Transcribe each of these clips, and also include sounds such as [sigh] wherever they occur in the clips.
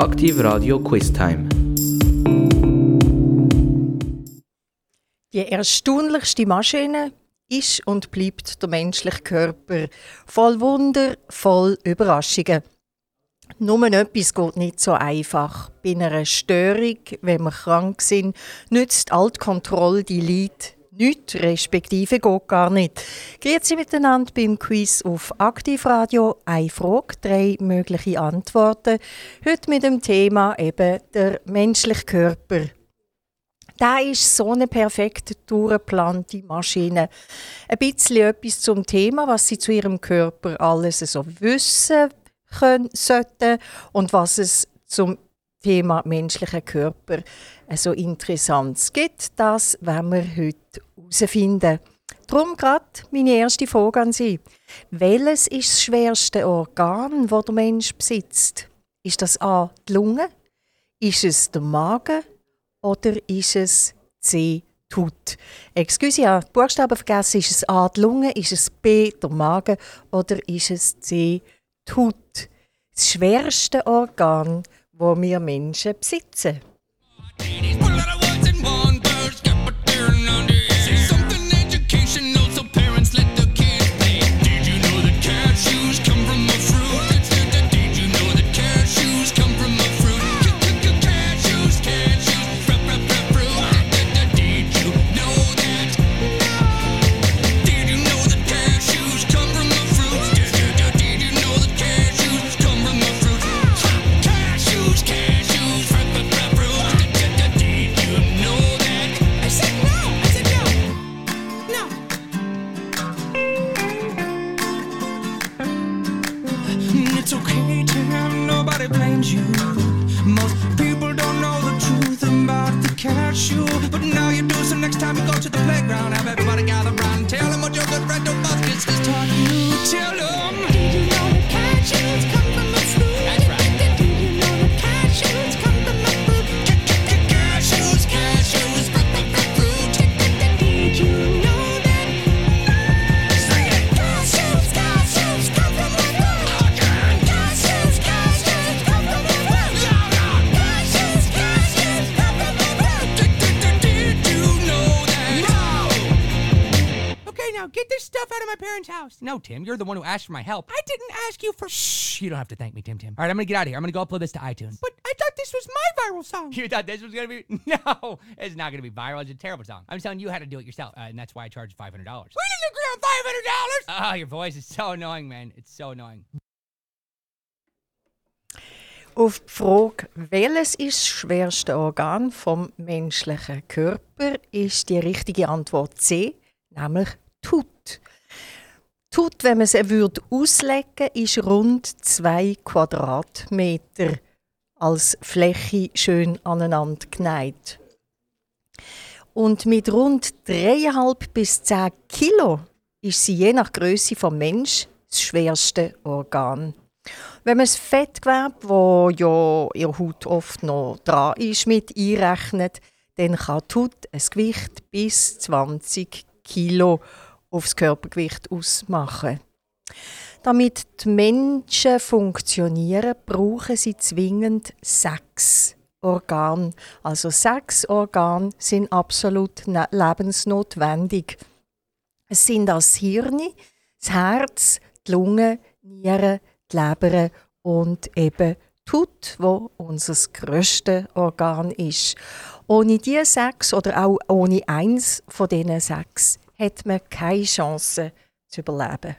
Aktiv Radio Quiz Time. Die erstaunlichste Maschine ist und bleibt der menschliche Körper. Voll Wunder, voll Überraschungen. Nur etwas geht nicht so einfach. Bei einer Störung, wenn wir krank sind, nützt Altkontrolle die Leid nichts, respektive geht gar nicht. Grüezi miteinander beim Quiz auf Aktivradio. Eine Frage, drei mögliche Antworten. Heute mit dem Thema eben der menschliche Körper. Da ist so eine perfekt durchgeplante Maschine. Ein bisschen etwas zum Thema, was Sie zu Ihrem Körper alles so wissen können, sollten und was es zum Thema menschlicher Körper so Interessantes gibt. Das werden wir heute herausfinden. Darum gerade meine erste Frage an Sie. Welches ist das schwerste Organ, das der Mensch besitzt? Ist das A. die Lunge? Ist es der Magen? Oder ist es C. die Haut? Excuse, ja, Buchstaben vergessen. Ist es A. die Lunge? Ist es B. der Magen? Oder ist es C. die? Das schwerste Organ, das wir Menschen besitzen. Ladies, Tim, you're the one who asked for my help. I didn't ask you for. Shh, you don't have to thank me, Tim Tim. All right, I'm gonna get out of here. I'm gonna go upload this to iTunes. But I thought this was my viral song. You thought this was gonna be? [laughs] No, it's not gonna be viral. It's a terrible song. I'm telling you how to do it yourself, uh, and that's why I charge $500. We didn't agree on $500! Ah, oh, your voice is so annoying, man. It's so annoying. Auf die Frage, welches ist das schwerste Organ vom menschlichen Körper, ist die richtige Antwort C, nämlich die Haut. Tut, wenn man sie würde ist rund zwei Quadratmeter als Fläche schön aneinander geneigt. Und mit rund 3,5 bis 10 Kilo ist sie je nach Größe vom Mensch das schwerste Organ. Wenn man das Fettgewebe, wo ja ihre Haut oft noch dran ist, mit einrechnet, dann kann die Haut ein Gewicht bis 20 Kilo aufs Körpergewicht ausmachen. Damit die Menschen funktionieren, brauchen sie zwingend sechs Organe. Also sechs Organe sind absolut ne-, lebensnotwendig. Es sind das Hirn, das Herz, die Lunge, die Nieren, die Leber und eben die Haut, wo unser grösstes Organ ist. Ohne diese sechs oder auch ohne eins von diesen sechs hat man keine Chance zu überleben.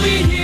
we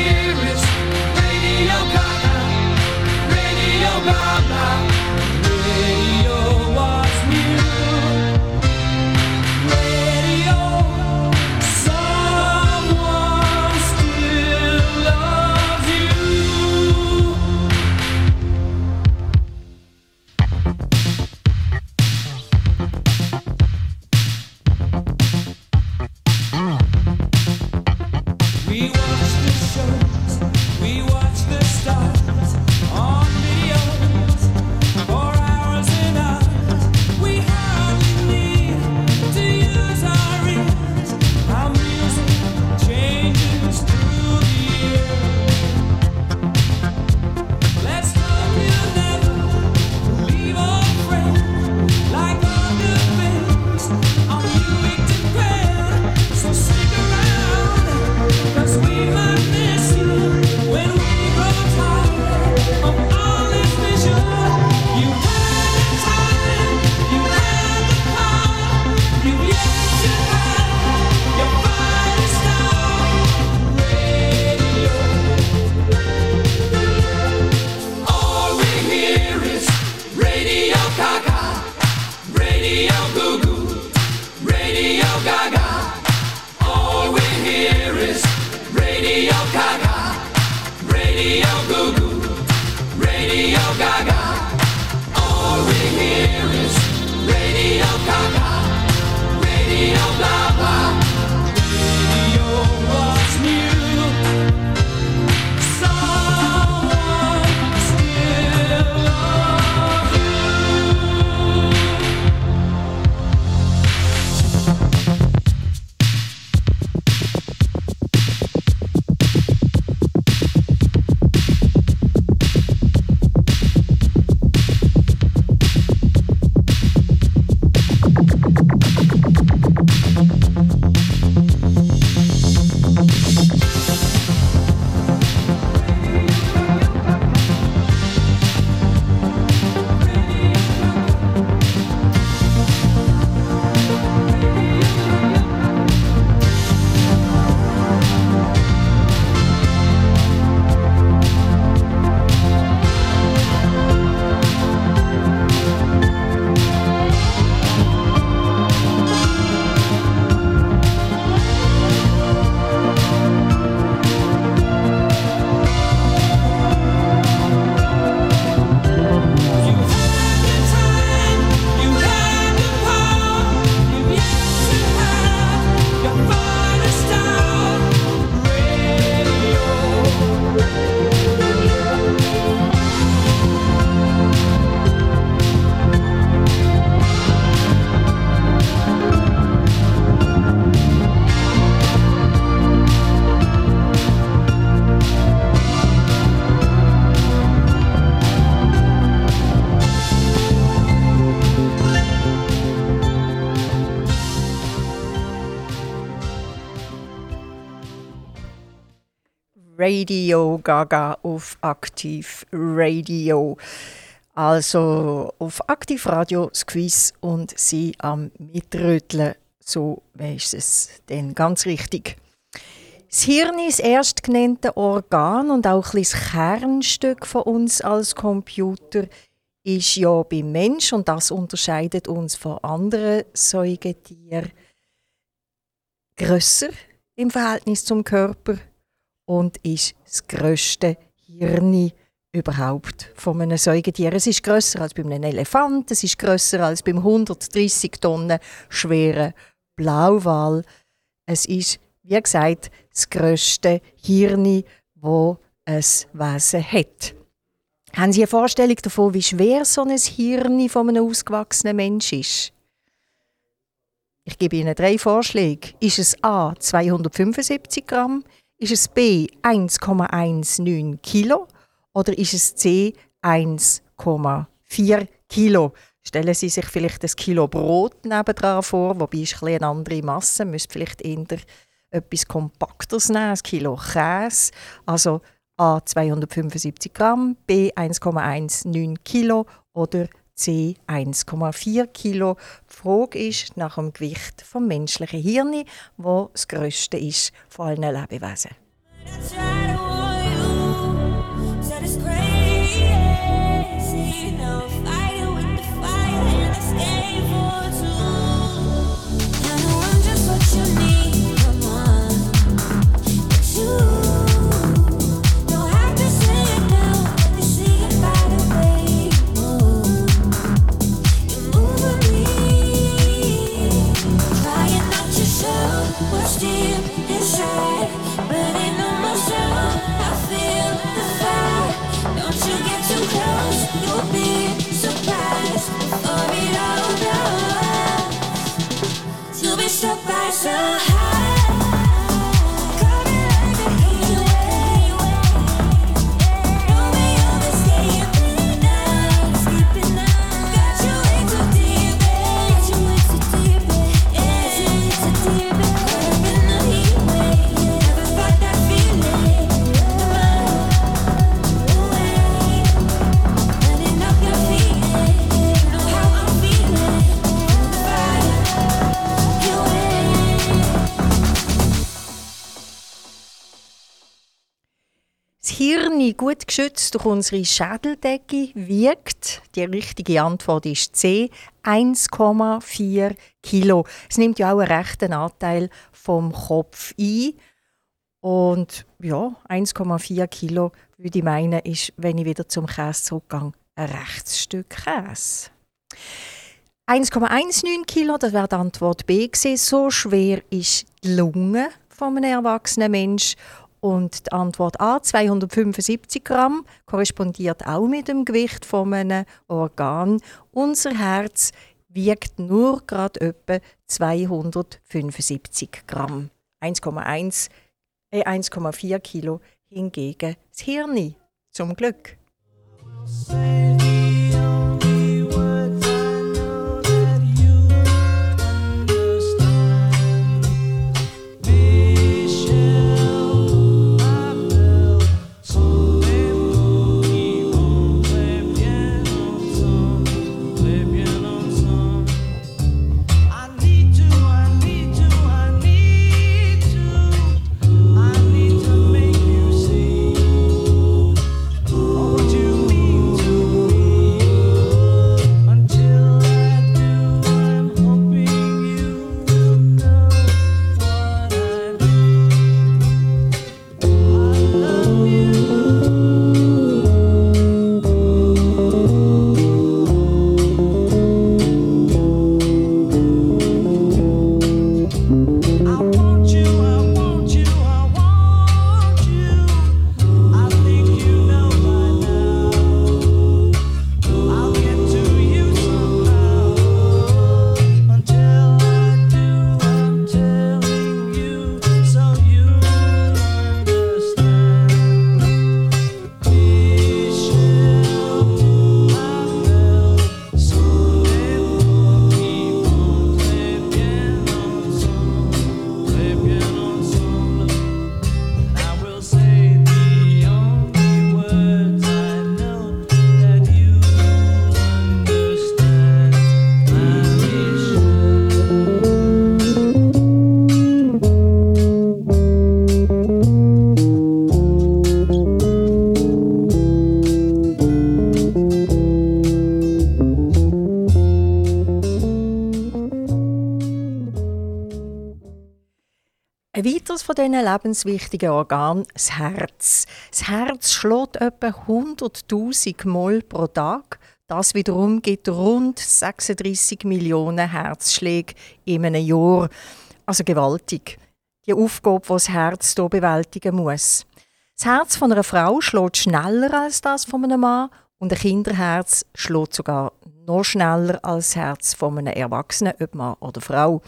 Radio Gaga auf Aktiv Radio. Also auf Aktiv Radio Quiz und sie am Mitröteln. So ist es denn ganz richtig. Das Hirn ist das erstgenannte Organ und auch ein das Kernstück von uns als Computer ist ja beim Mensch und das unterscheidet uns von anderen Säugetieren grösser im Verhältnis zum Körper und ist das grösste Hirn überhaupt von einem Säugetier. Es ist grösser als bei einem Elefant, es ist grösser als beim 130 Tonnen schweren Blauwal. Es ist, wie gesagt, das grösste Hirn, wo es Wesen hat. Haben Sie eine Vorstellung davon, wie schwer so ein Hirn von einem ausgewachsenen Mensch ist? Ich gebe Ihnen drei Vorschläge. Ist es A 275 Gramm? Ist es B 1,19 Kilo? Oder ist es C 1,4 Kilo? Stellen Sie sich vielleicht ein Kilo Brot nebendran vor, wobei ist ein eine andere Masse, müsst vielleicht eher etwas Kompakteres nehmen, ein Kilo Käse. Also A 275 Gramm, B 1,19 Kilo oder C 1,4 Kilo. Die Frage ist nach dem Gewicht vom menschlichen Hirn, wo das größte ist von allen Lebewesen. Geschützt durch unsere Schädeldecke wiegt, die richtige Antwort ist C, 1,4 Kilo. Es nimmt ja auch einen rechten Anteil vom Kopf ein. Und ja, 1,4 Kilo, würde ich meinen, ist, wenn ich wieder zum Käse zurückgehe, ein rechtes Stück Käse. 1,19 Kilo, das wäre die Antwort B gewesen. So schwer ist die Lunge von einem erwachsenen Menschen. Und die Antwort A, 275 Gramm, korrespondiert auch mit dem Gewicht von einem Organ. Unser Herz wiegt nur gerade etwa 275 Gramm. 1,1, äh 1,4 Kilo hingegen das Hirn. Zum Glück. Von diesen lebenswichtigen Organen, das Herz. Das Herz schlägt etwa 100.000 Mal pro Tag. Das wiederum gibt rund 36 Millionen Herzschläge in einem Jahr. Also gewaltig. Die Aufgabe, die das Herz hier bewältigen muss. Das Herz von einer Frau schlägt schneller als das von einem Mann und ein Kinderherz schlägt sogar noch schneller als das Herz von einem Erwachsenen, ob Mann oder Frau.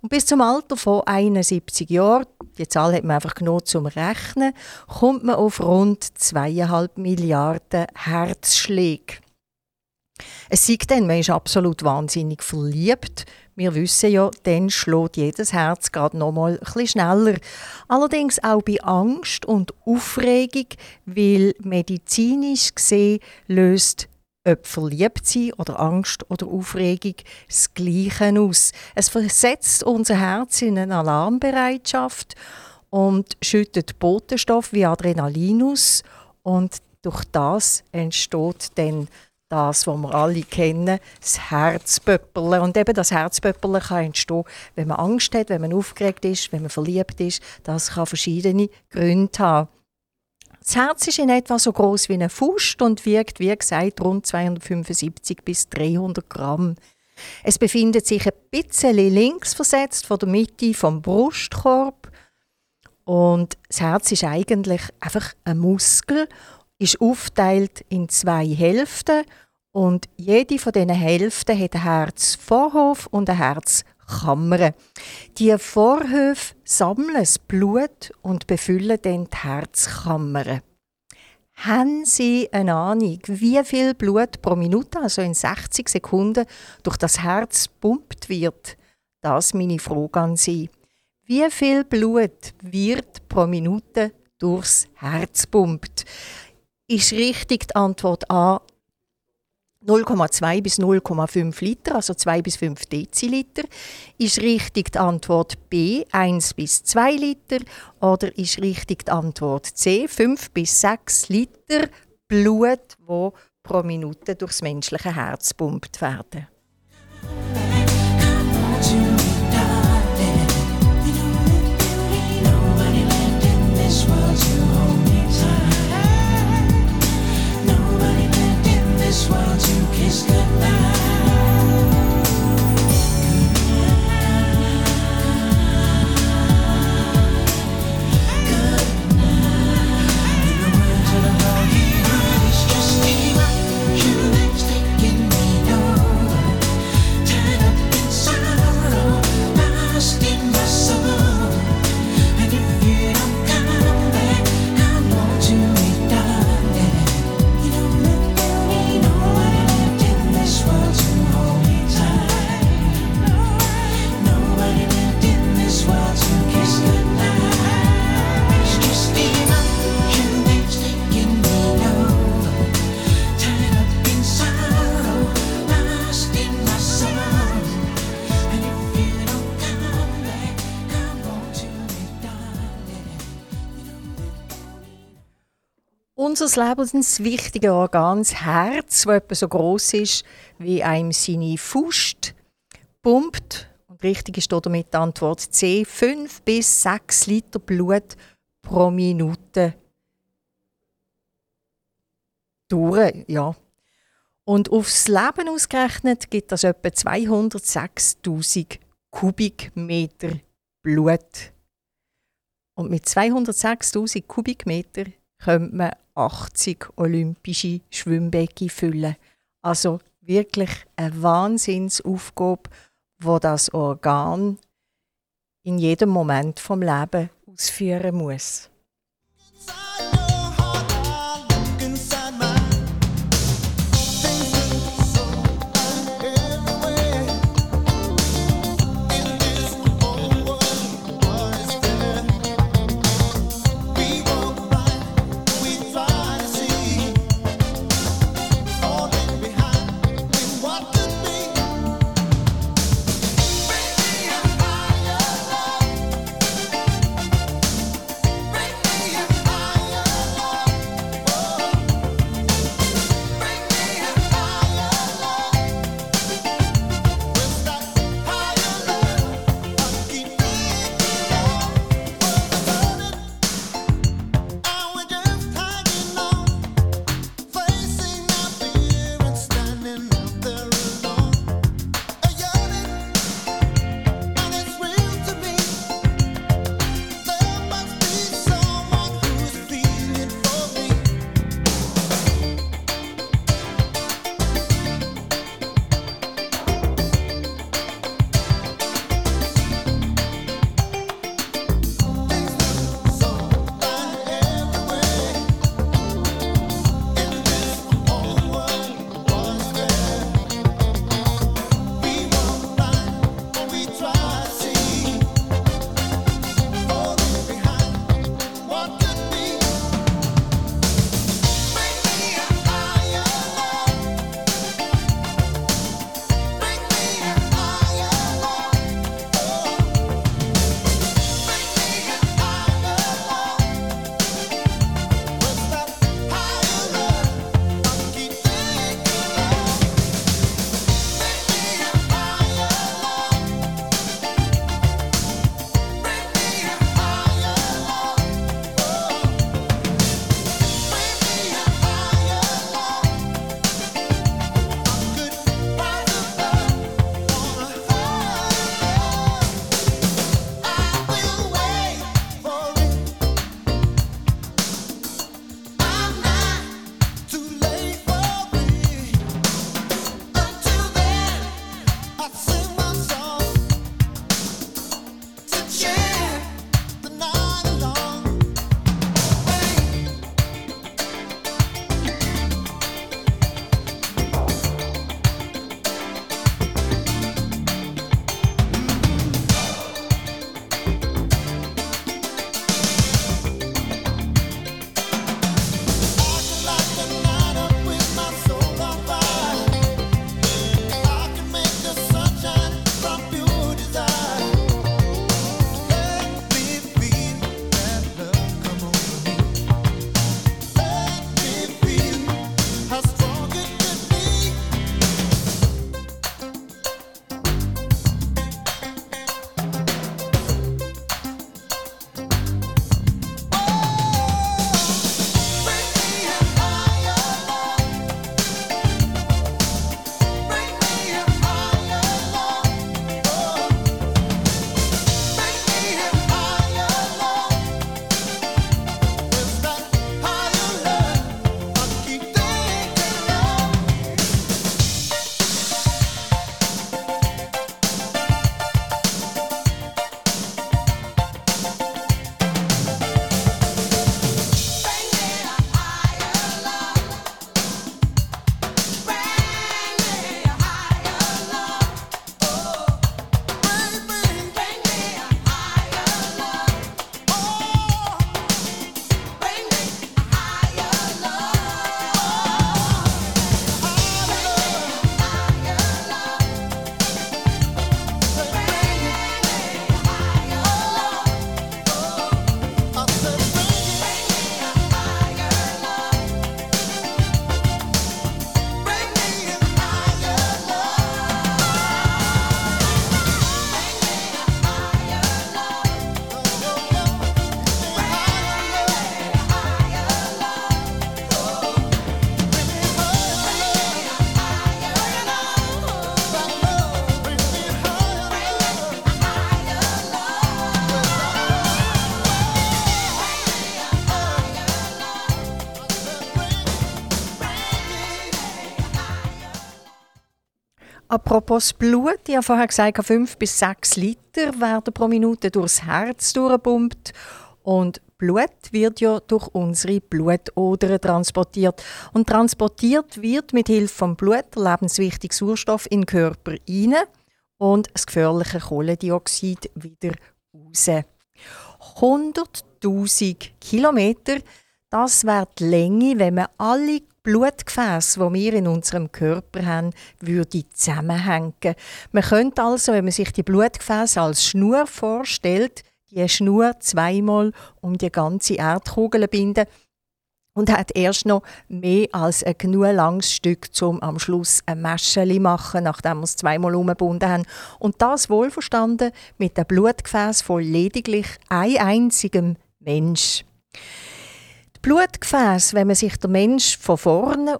Und bis zum Alter von 71 Jahren, die Zahl hat man einfach genommen zum Rechnen, kommt man auf rund 2,5 Milliarden Herzschläge. Es sieht dann, man ist absolut wahnsinnig verliebt. Wir wissen ja, dann schlägt jedes Herz gerade noch mal bisschen schneller. Allerdings auch bei Angst und Aufregung, weil medizinisch gesehen löst ob verliebt sein oder Angst oder Aufregung das Gleiche aus. Es versetzt unser Herz in eine Alarmbereitschaft und schüttet Botenstoff wie Adrenalin aus und durch das entsteht dann das, was wir alle kennen, das Herzpöppeln. Und eben das Herzpöppeln kann entstehen, wenn man Angst hat, wenn man aufgeregt ist, wenn man verliebt ist. Das kann verschiedene Gründe haben. Das Herz ist in etwa so groß wie eine Faust und wiegt, wie gesagt, rund 275 bis 300 Gramm. Es befindet sich ein bisschen links versetzt von der Mitte vom Brustkorb. Und das Herz ist eigentlich einfach ein Muskel, ist aufteilt in zwei Hälften und jede von diesen Hälften hat ein Herzvorhof und eine Herzkammer. Die Vorhöfe sammeln das Blut und befüllen dann die Herzkammer. Haben Sie eine Ahnung, wie viel Blut pro Minute, also in 60 Sekunden, durch das Herz pumpt wird? Das ist meine Frage an Sie. Wie viel Blut wird pro Minute durchs Herz pumpt? Ist richtig die Antwort A 0,2 bis 0,5 Liter, also 2 bis 5 Deziliter. Ist richtig die Antwort B 1 bis 2 Liter oder ist richtig die Antwort C 5 bis 6 Liter Blut, wo pro Minute durchs menschliche Herz pumpt werden? Christ. Unser lebenswichtige Organ, das Herz, das etwa so groß ist wie einem seine Faust, pumpt, und richtig ist damit die Antwort C, 5 bis 6 Liter Blut pro Minute durch. Ja. Und aufs Leben ausgerechnet gibt das etwa 206.000 Kubikmeter Blut. Und mit 206.000 Kubikmeter könnte man 80 olympische Schwimmbecken füllen. Also wirklich eine Wahnsinnsaufgabe, wo das Organ in jedem Moment vom Leben ausführen muss. Apropos Blut, ich habe vorher gesagt, 5 bis 6 Liter werden pro Minute durchs Herz durchgepumpt. Und Blut wird ja durch unsere Blutodern transportiert. Und transportiert wird mit Hilfe vom Blut der lebenswichtige Sauerstoff in den Körper rein und das gefährliche Kohlendioxid wieder raus. 100.000 Kilometer, das wäre die Länge, wenn man alle Blutgefäße, die wir in unserem Körper haben, würde zusammenhängen. Man könnte also, wenn man sich die Blutgefäße als Schnur vorstellt, die Schnur zweimal um die ganze Erdkugel binden und hat erst noch mehr als ein genug langes Stück, um am Schluss ein Mäscheli machen, nachdem wir es zweimal umgebunden haben. Und das wohlverstanden mit dem Blutgefäß von lediglich ein einzigem Mensch. Blutgefäß, wenn man sich der Mensch von vorne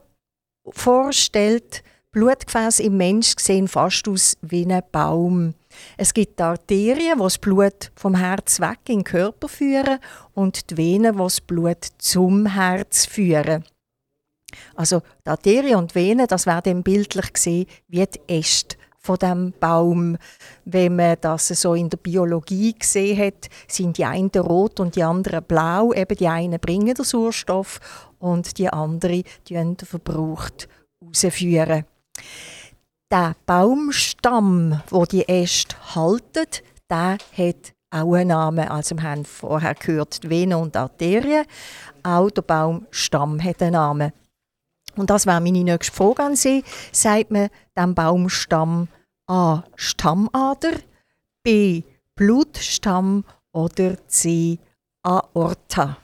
vorstellt, Blutgefäße im Mensch sehen fast aus wie ein Baum. Es gibt Arterien, die das Blut vom Herz weg in den Körper führen und die Venen, die das Blut zum Herz führen. Also die Arterien und die Venen, das werden bildlich gesehen wie die Äste von dem Baum. Wenn man das so in der Biologie gesehen hat, sind die einen rot und die anderen blau. Eben die einen bringen den Sauerstoff und die anderen den verbraucht rausführen. Der Baumstamm, wo die Äste halten, der hat auch einen Namen. Also wir haben vorher gehört, die Venen und Arterien. Auch der Baumstamm hat einen Namen. Und das wäre meine nächste Frage an Sie. Sagt man dem Baumstamm A. Stammader, B. Blutstamm oder C. Aorta?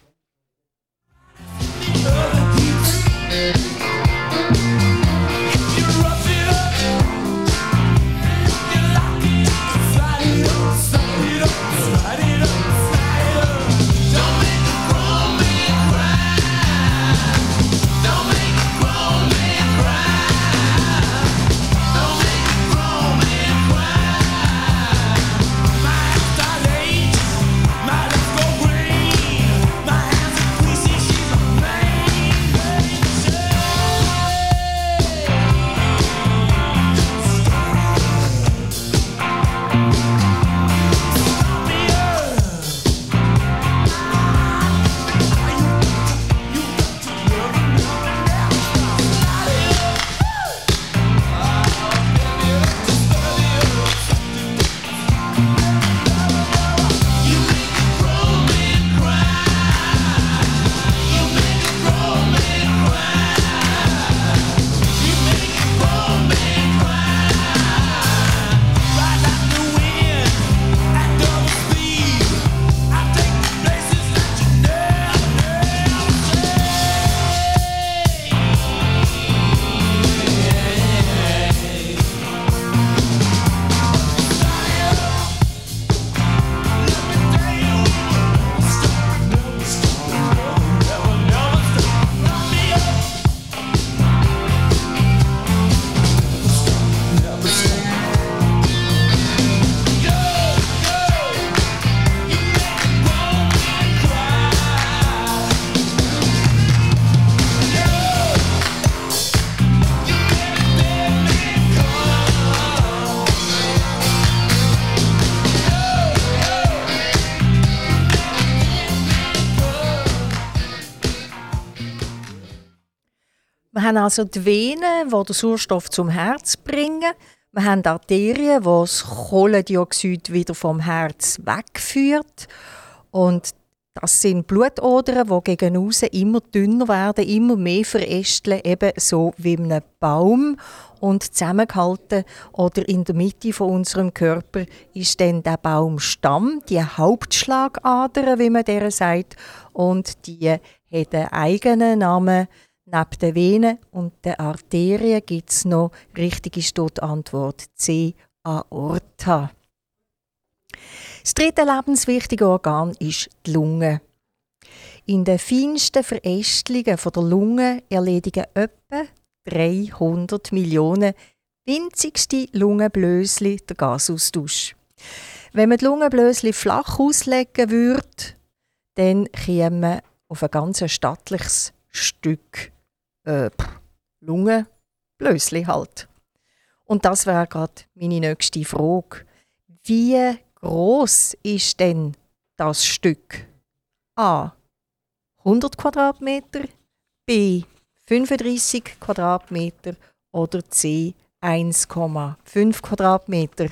Haben also die Venen, die den Sauerstoff zum Herz bringen. Wir haben Arterien, die das Kohlendioxid wieder vom Herz wegführt. Und das sind Blutodern, die gegen aussen immer dünner werden, immer mehr verästeln, eben so wie ein Baum. Und zusammengehalten oder in der Mitte von unserem Körper ist dann der Baumstamm, die Hauptschlagader, wie man der sagt. Und die hat einen eigenen Namen. Neben den Venen und den Arterien gibt es noch, richtig ist dort Antwort C, Aorta. Das dritte lebenswichtige Organ ist die Lunge. In den feinsten Verästelungen der Lunge erledigen etwa 300 Millionen winzigste Lungenblösli den Gasaustausch. Wenn man die Lungenblösli flach auslegen würde, dann käme man auf ein ganz stattliches Stück äh, Lungenblösli halt. Und das wäre gerade meine nächste Frage. Wie groß ist denn das Stück? A. 100 Quadratmeter, B. 35 Quadratmeter oder C. 1,5 Quadratmeter.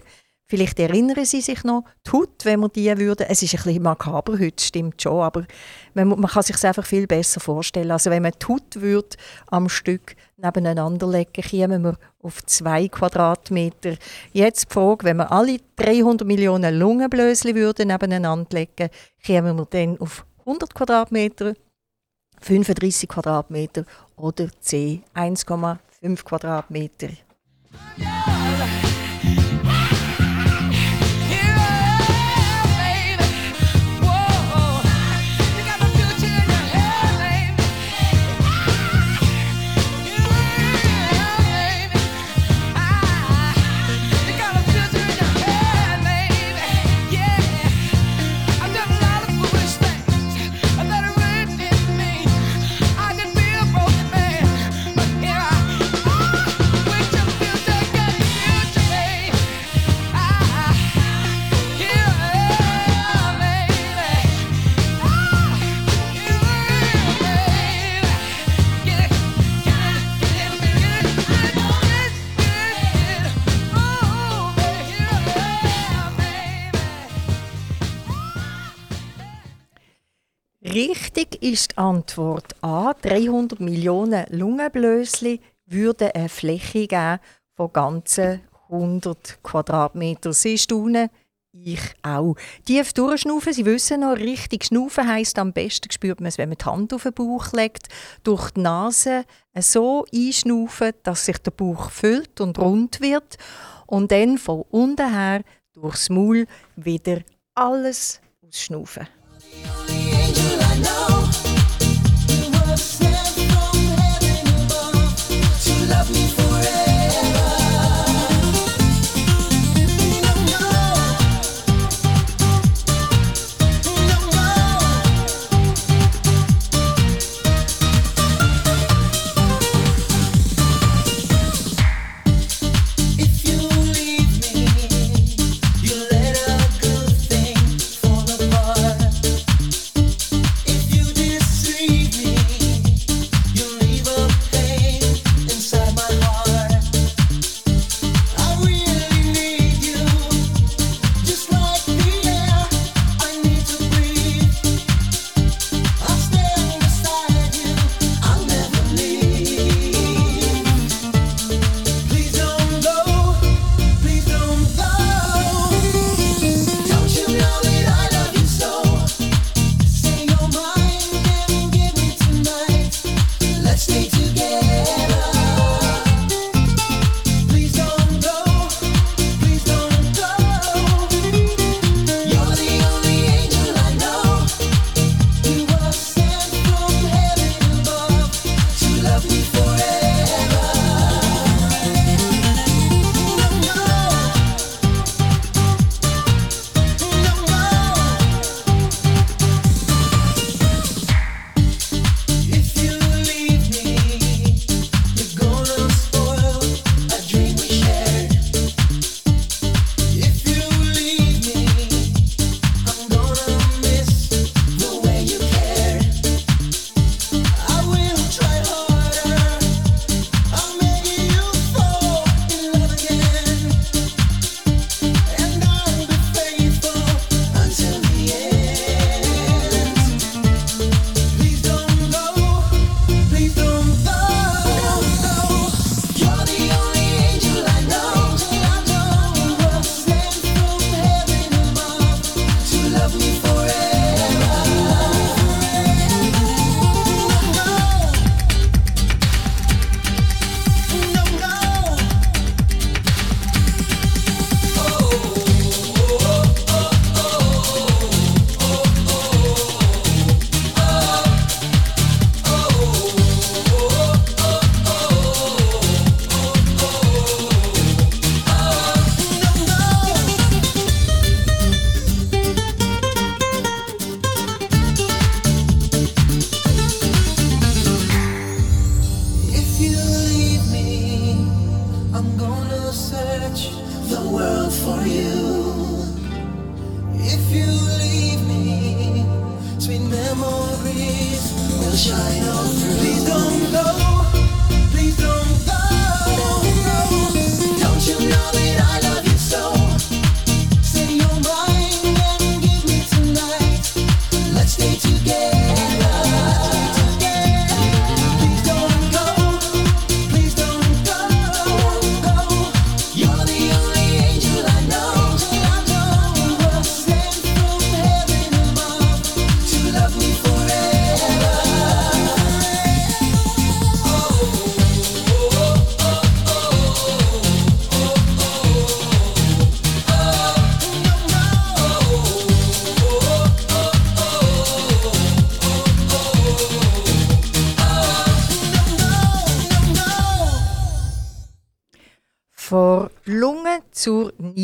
Vielleicht erinnern Sie sich noch, die Haut, wenn wir die würden, es ist ein bisschen makaber heute, stimmt schon, aber man, man kann sich einfach viel besser vorstellen. Also wenn man die Haut würde am Stück nebeneinander legen, kämen wir auf 2 Quadratmeter. Jetzt die Frage, wenn wir alle 300 Millionen Lungenblösli würden nebeneinander legen, kämen wir dann auf 100 Quadratmeter, 35 Quadratmeter oder C 1,5 Quadratmeter. Richtig ist die Antwort A. 300 Millionen Lungenblösli würden eine Fläche geben von ganzen 100 Quadratmeter. Sie staunen, ich auch. Tief durchschnaufen, Sie wissen noch, richtig schnaufen heisst am besten spürt man es, wenn man die Hand auf den Bauch legt, durch die Nase so einschnaufen, dass sich der Bauch füllt und rund wird und dann von unten her durchs Maul wieder alles ausschnaufen. If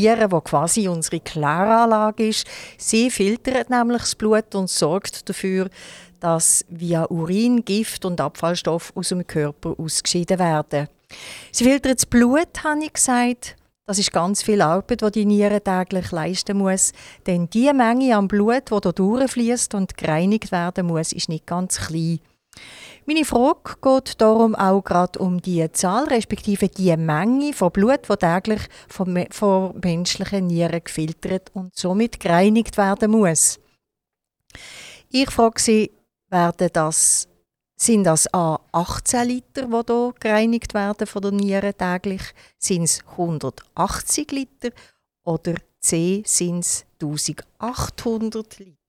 Niere, wo quasi unsere Kläranlage ist. Sie filtert nämlich das Blut und sorgt dafür, dass via Urin Gift und Abfallstoff aus dem Körper ausgeschieden werden. Sie filtert das Blut, habe ich gesagt. Das ist ganz viel Arbeit, die die Niere täglich leisten muss. Denn die Menge an Blut, die hier durchfließt und gereinigt werden muss, ist nicht ganz klein. Meine Frage geht darum auch gerade um die Zahl, respektive die Menge von Blut, die täglich von, von menschlichen Nieren gefiltert und somit gereinigt werden muss. Ich frage Sie, werden das, sind das A 18 Liter, die hier gereinigt werden von der Niere täglich? Sind es 180 Liter? Oder C sind es 1800 Liter?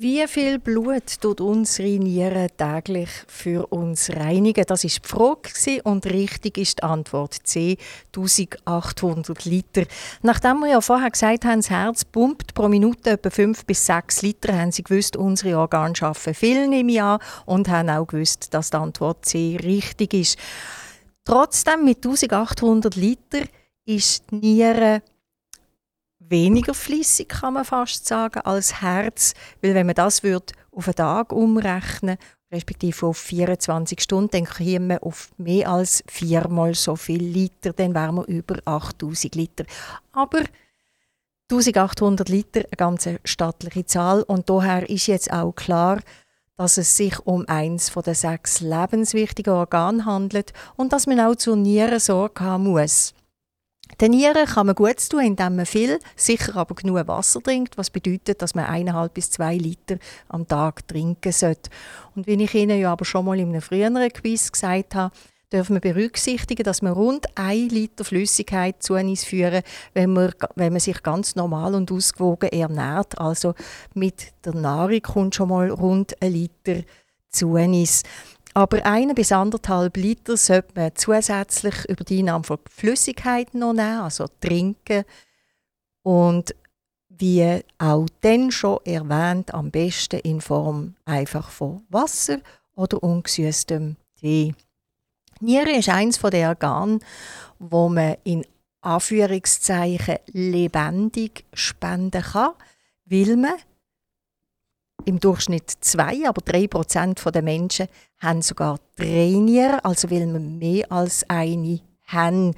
Wie viel Blut tut unsere Niere täglich für uns reinigen? Das ist die Frage und richtig ist die Antwort C, 1800 Liter. Nachdem wir ja vorher gesagt haben, das Herz pumpt pro Minute etwa 5 bis 6 Liter, haben sie gewusst, unsere Organe schaffen viel im Jahr und haben auch gewusst, dass die Antwort C richtig ist. Trotzdem mit 1800 Liter ist die Niere weniger flüssig, kann man fast sagen, als Herz. Weil wenn man das würde auf einen Tag umrechnen respektive auf 24 Stunden, dann käme man auf mehr als viermal so viel Liter, dann wären wir über 8000 Liter. Aber 1800 Liter, eine ganz stattliche Zahl. Und daher ist jetzt auch klar, dass es sich um eins von den sechs lebenswichtigen Organen handelt und dass man auch zur Niere Sorge haben muss. Den kann man gut tun, indem man viel, sicher aber genug Wasser trinkt, was bedeutet, dass man eineinhalb bis zwei Liter am Tag trinken sollte. Und wie ich Ihnen ja aber schon mal in einem früheren Quiz gesagt habe, dürfen wir berücksichtigen, dass man rund ein Liter Flüssigkeit zu uns führen, wenn man, wenn man sich ganz normal und ausgewogen ernährt. Also mit der Nahrung kommt schon mal rund ein Liter zu uns. Aber eine bis anderthalb Liter sollte man zusätzlich über die Einnahme von Flüssigkeiten noch nehmen, also trinken. Und wie auch dann schon erwähnt, am besten in Form einfach von Wasser oder ungesüßtem Tee. Niere ist eines der Organe, wo man in Anführungszeichen lebendig spenden kann, weil man im Durchschnitt zwei, aber drei Prozent der Menschen haben sogar drei Nieren, also will man mehr als eine haben.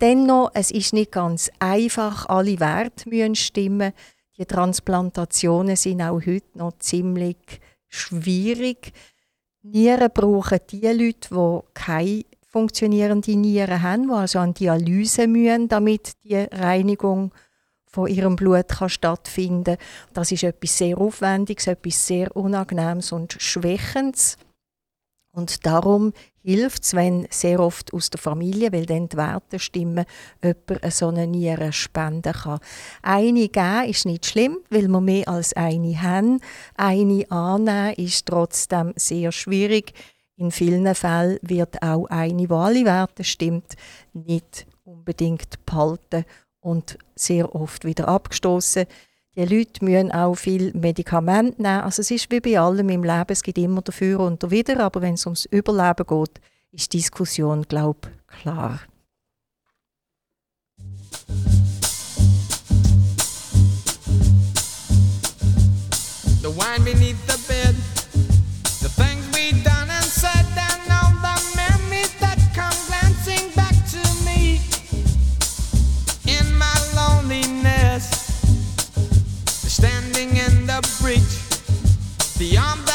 Dennoch, es ist nicht ganz einfach, alle Werte müssen stimmen. Die Transplantationen sind auch heute noch ziemlich schwierig. Nieren brauchen die Leute, die keine funktionierende Nieren haben, die also an Dialyse müssen, damit die Reinigung von ihrem Blut kann stattfinden Das ist etwas sehr Aufwendiges, etwas sehr Unangenehmes und Schwächendes. Und darum hilft es, wenn sehr oft aus der Familie, weil dann die Werte stimmen, jemand so eine Niere spenden kann. Eine geben ist nicht schlimm, weil wir mehr als eine haben. Eine annehmen ist trotzdem sehr schwierig. In vielen Fällen wird auch eine, die alle Werte stimmt, nicht unbedingt behalten und sehr oft wieder abgestoßen. Die Leute müssen auch viel Medikamente nehmen. Also es ist wie bei allem im Leben, es gibt immer dafür und dawider, aber wenn es ums Überleben geht, ist die Diskussion, glaube ich, klar. the wine beneath the bed, standing in the breach, the arm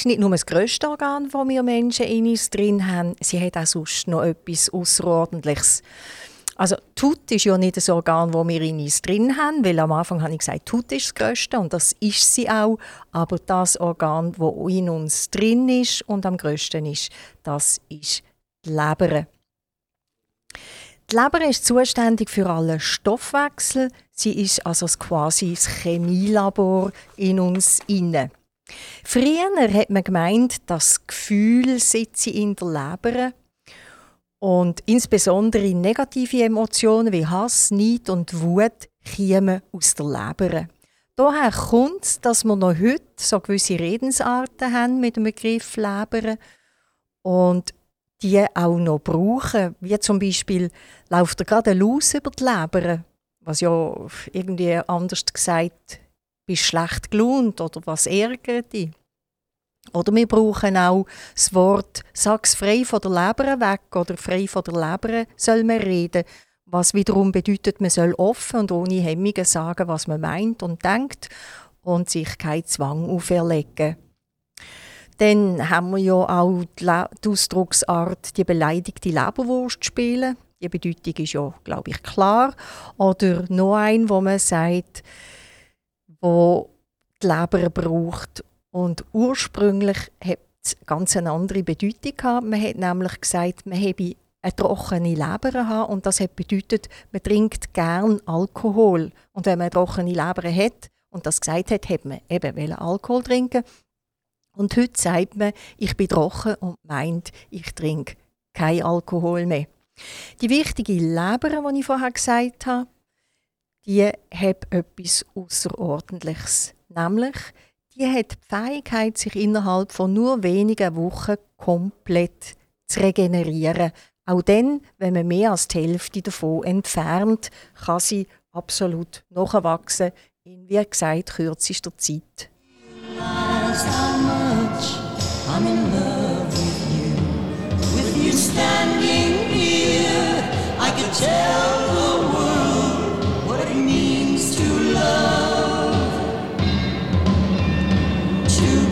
ist nicht nur das grösste Organ, das wir Menschen in uns drin haben, sie hat auch sonst noch etwas Außerordentliches. Also die ist ja nicht das Organ, das wir in uns drin haben, weil am Anfang habe ich gesagt, die ist das grösste und das ist sie auch, aber das Organ, das in uns drin ist und am grössten ist, das ist die Leber. Die Leber ist zuständig für alle Stoffwechsel. Sie ist also quasi das Chemielabor in uns inne. Früher hat man gemeint, das Gefühl sitze in der Leber. Und insbesondere negative Emotionen wie Hass, Neid und Wut kommen aus der Leber. Daher kommt es, dass wir noch heute so gewisse Redensarten haben mit dem Begriff Leber und die auch noch brauchen. Wie zum Beispiel, läuft da gerade Laus über die Leber? was ja irgendwie anders gesagt, bist schlecht gelohnt oder was ärgert dich. Oder wir brauchen auch das Wort «sag's frei von der Leber weg» oder «frei von der Leber soll man reden», was wiederum bedeutet, man soll offen und ohne Hemmungen sagen, was man meint und denkt und sich keinen Zwang auferlegen. Dann haben wir ja auch die Ausdrucksart «die beleidigte Leberwurst spielen». Die Bedeutung ist ja, glaube ich, klar. Oder noch ein, wo man sagt, wo die Leber braucht. Und ursprünglich hat es ganz eine andere Bedeutung gehabt. Man hat nämlich gesagt, man habe eine trockene Leber haben und das hat bedeutet, man trinkt gern Alkohol. Und wenn man eine trockene Leber hat und das gesagt hat, hat man eben Alkohol trinken. Und heute sagt man, ich bin trocken und meint, ich trinke kein Alkohol mehr. Die wichtige Leber, die ich vorher gesagt habe, die hat etwas Außerordentliches. Nämlich, die hat die Fähigkeit, sich innerhalb von nur wenigen Wochen komplett zu regenerieren. Auch dann, wenn man mehr als die Hälfte davon entfernt, kann sie absolut nachwachsen in, wie gesagt, kürzester Zeit.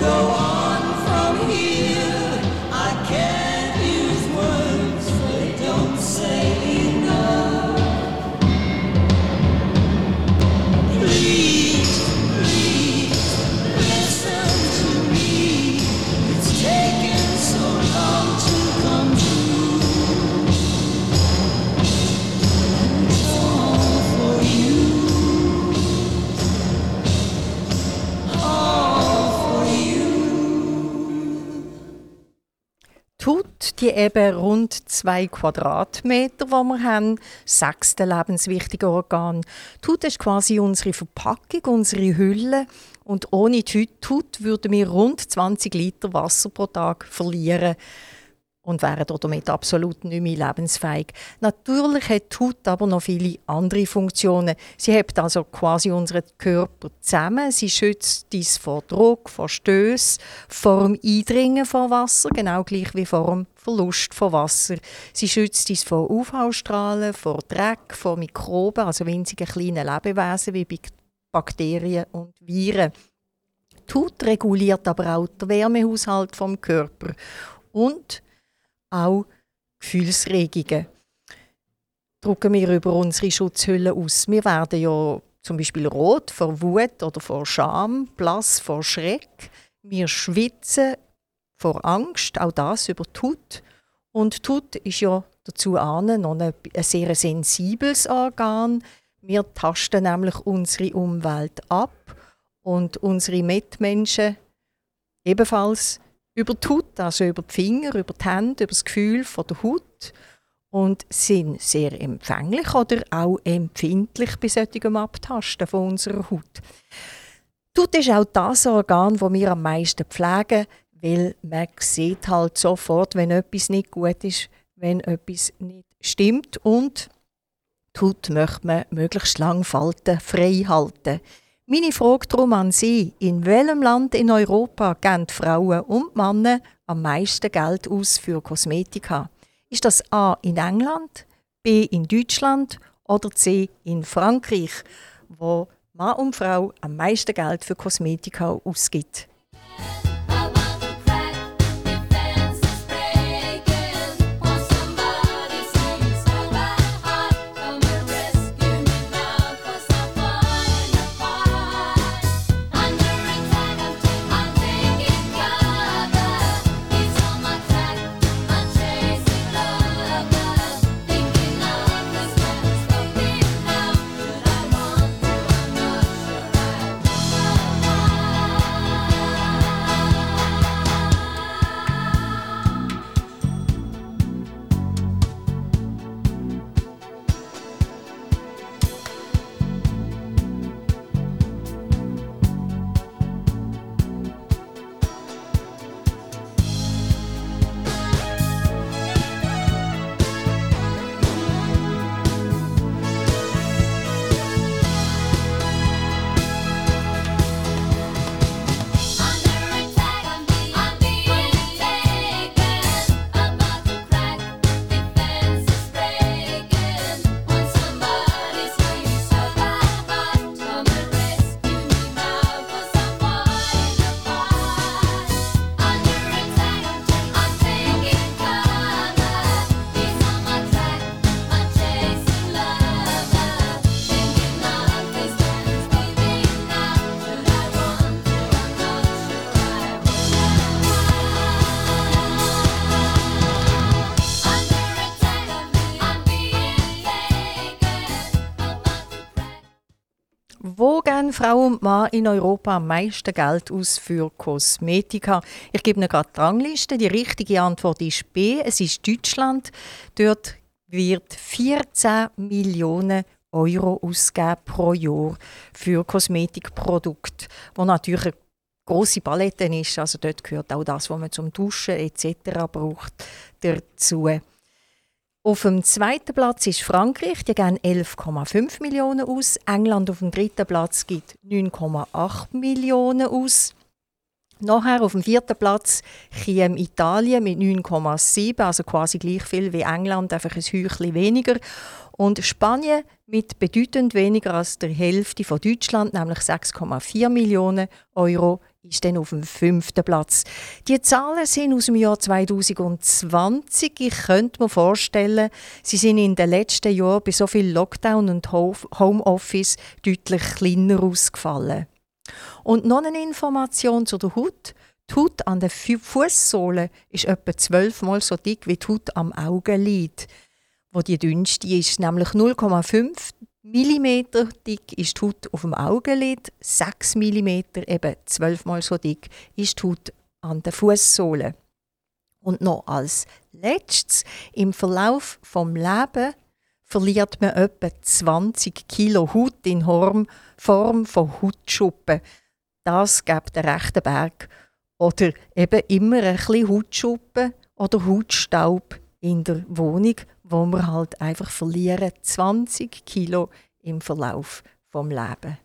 Die die eben rund zwei Quadratmeter, die wir haben, sechste lebenswichtige Organ. Die Haut ist quasi unsere Verpackung, unsere Hülle. Und ohne die Haut würden wir rund 20 Liter Wasser pro Tag verlieren und wären damit absolut nicht mehr lebensfähig. Natürlich hat die Haut aber noch viele andere Funktionen. Sie hält also quasi unseren Körper zusammen. Sie schützt uns vor Druck, vor Stößen, vor dem Eindringen von Wasser, genau gleich wie vor dem Verlust von Wasser. Sie schützt uns vor UV-Strahlen, vor Dreck, vor Mikroben, also winzigen kleinen Lebewesen wie Bak- Bakterien und Viren. Die Haut reguliert aber auch den Wärmehaushalt vom Körper und auch Gefühlsregungen. Drucken wir über unsere Schutzhülle aus. Wir werden ja zum Beispiel rot vor Wut oder vor Scham, blass vor Schreck. Wir schwitzen vor Angst, auch das über die Haut. Und die Haut ist ja dazu ahnen, noch ein, ein sehr sensibles Organ. Wir tasten nämlich unsere Umwelt ab und unsere Mitmenschen ebenfalls über die Haut, also über die Finger, über die Hände, über das Gefühl von der Haut und sind sehr empfänglich oder auch empfindlich bei solchem Abtasten von unserer Haut. Die Haut ist auch das Organ, das wir am meisten pflegen, weil man sieht halt sofort, wenn etwas nicht gut ist, wenn etwas nicht stimmt und die möchte man möglichst lang falten, frei halten. Meine Frage darum an Sie, in welchem Land in Europa geben Frauen und Männer am meisten Geld aus für Kosmetika? Ist das A in England, B in Deutschland oder C in Frankreich, wo Mann und Frau am meisten Geld für Kosmetika ausgibt? Frau und Mann in Europa am meisten Geld aus für Kosmetika? Ich gebe Ihnen gerade die Rangliste. Die richtige Antwort ist B. Es ist Deutschland. Dort wird 14 Millionen Euro ausgegeben pro Jahr für Kosmetikprodukte, wo natürlich eine grosse Palette ist. Also dort gehört auch das, was man zum Duschen etc. braucht, dazu. Auf dem zweiten Platz ist Frankreich, die geben 11,5 Millionen aus. England auf dem dritten Platz gibt 9,8 Millionen aus. Nachher auf dem vierten Platz käme Italien mit 9,7, also quasi gleich viel wie England, einfach ein Häufchen weniger. Und Spanien mit bedeutend weniger als der Hälfte von Deutschland, nämlich 6,4 Millionen Euro, ist dann auf dem fünften Platz. Die Zahlen sind aus dem Jahr 2020. Ich könnte mir vorstellen, sie sind in den letzten Jahren bei so viel Lockdown und Ho- Homeoffice deutlich kleiner ausgefallen. Und noch eine Information zu der Haut. Die Haut an der Fu- Fußsohle ist etwa zwölfmal so dick wie die Haut am Augenlid, wo die dünnste ist, nämlich 0,5 mm dick ist die Haut auf dem Augenlid, 6 mm, eben zwölfmal so dick, ist die Haut an der Fußsohle. Und noch als letztes, im Verlauf vom Leben verliert man etwa 20 Kilo Haut in Form von Hautschuppen. Das gibt den rechten Berg. Oder eben immer ein bisschen Hautschuppen oder Hautstaub in der Wohnung, wo wir halt einfach verlieren 20 Kilo im Verlauf vom Leben.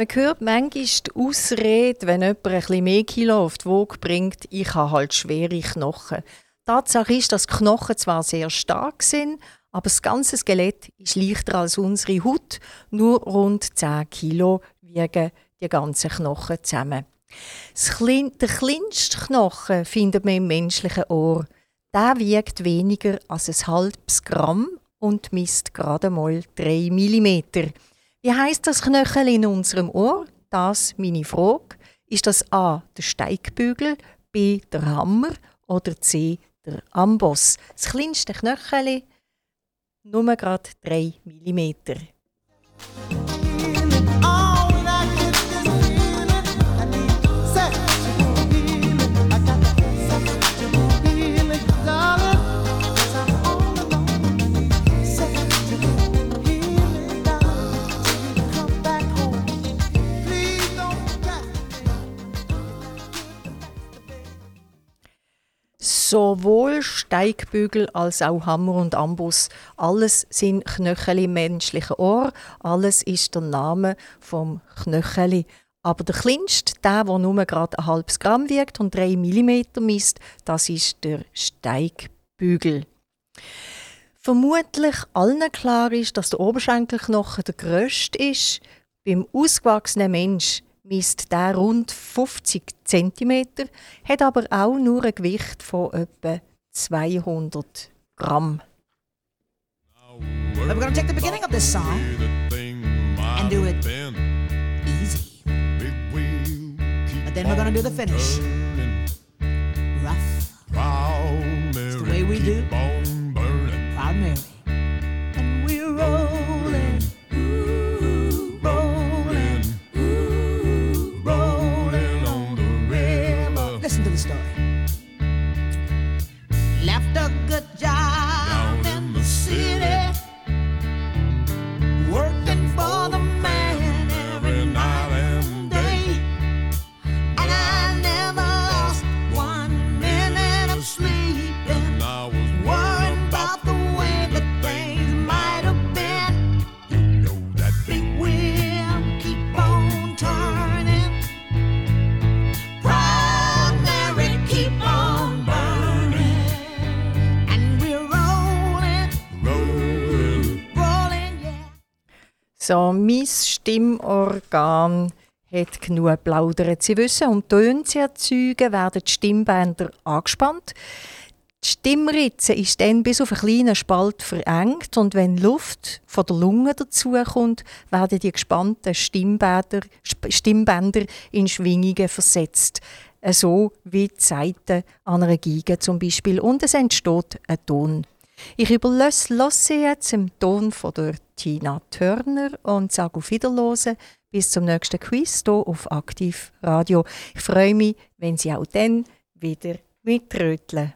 Man hört manchmal die Ausrede, wenn jemand ein bisschen mehr Kilo auf die Waage bringt, ich habe halt schwere Knochen. Tatsache ist, dass die Knochen zwar sehr stark sind, aber das ganze Skelett ist leichter als unsere Haut. Nur rund 10 Kilo wiegen die ganzen Knochen zusammen. Klein, der kleinste Knochen findet man im menschlichen Ohr. Der wiegt weniger als ein halbes Gramm und misst gerade mal 3 Millimeter. Wie heißt das Knöchel in unserem Ohr? Das meine Frage. Ist das A der Steigbügel, B der Hammer oder C der Amboss? Das kleinste Knöchel nur gerade 3 mm. Sowohl Steigbügel als auch Hammer und Amboss, alles sind Knöchel im menschlichen Ohr, alles ist der Name vom Knöcheli. Aber der kleinste, der, der nur gerade ein halbes Gramm wiegt und 3 mm misst, das ist der Steigbügel. Vermutlich allen klar ist, dass der Oberschenkelknochen der grösste ist. Beim ausgewachsenen Mensch misst der rund 50 cm, hat aber auch nur ein Gewicht von etwa 200 Gramm. But we're gonna take the beginning of this song and do it easy. But then we're gonna do the finish. Rough. we do? So, mein Stimmorgan hat genug plaudert. Sie wissen, um Töne zu erzeugen, werden die Stimmbänder angespannt. Die Stimmritze ist dann bis auf einen kleinen Spalt verengt und wenn Luft von der Lunge dazukommt, werden die gespannten Stimmbänder, Stimmbänder in Schwingungen versetzt. So wie die Saiten an einer Geige zum Beispiel. Und es entsteht ein Ton. Ich überlasse lasse jetzt im Ton von der Tina Turner und sage auf Wiederhören bis zum nächsten Quiz hier auf Aktiv Radio. Ich freue mich, wenn Sie auch dann wieder mitröteln.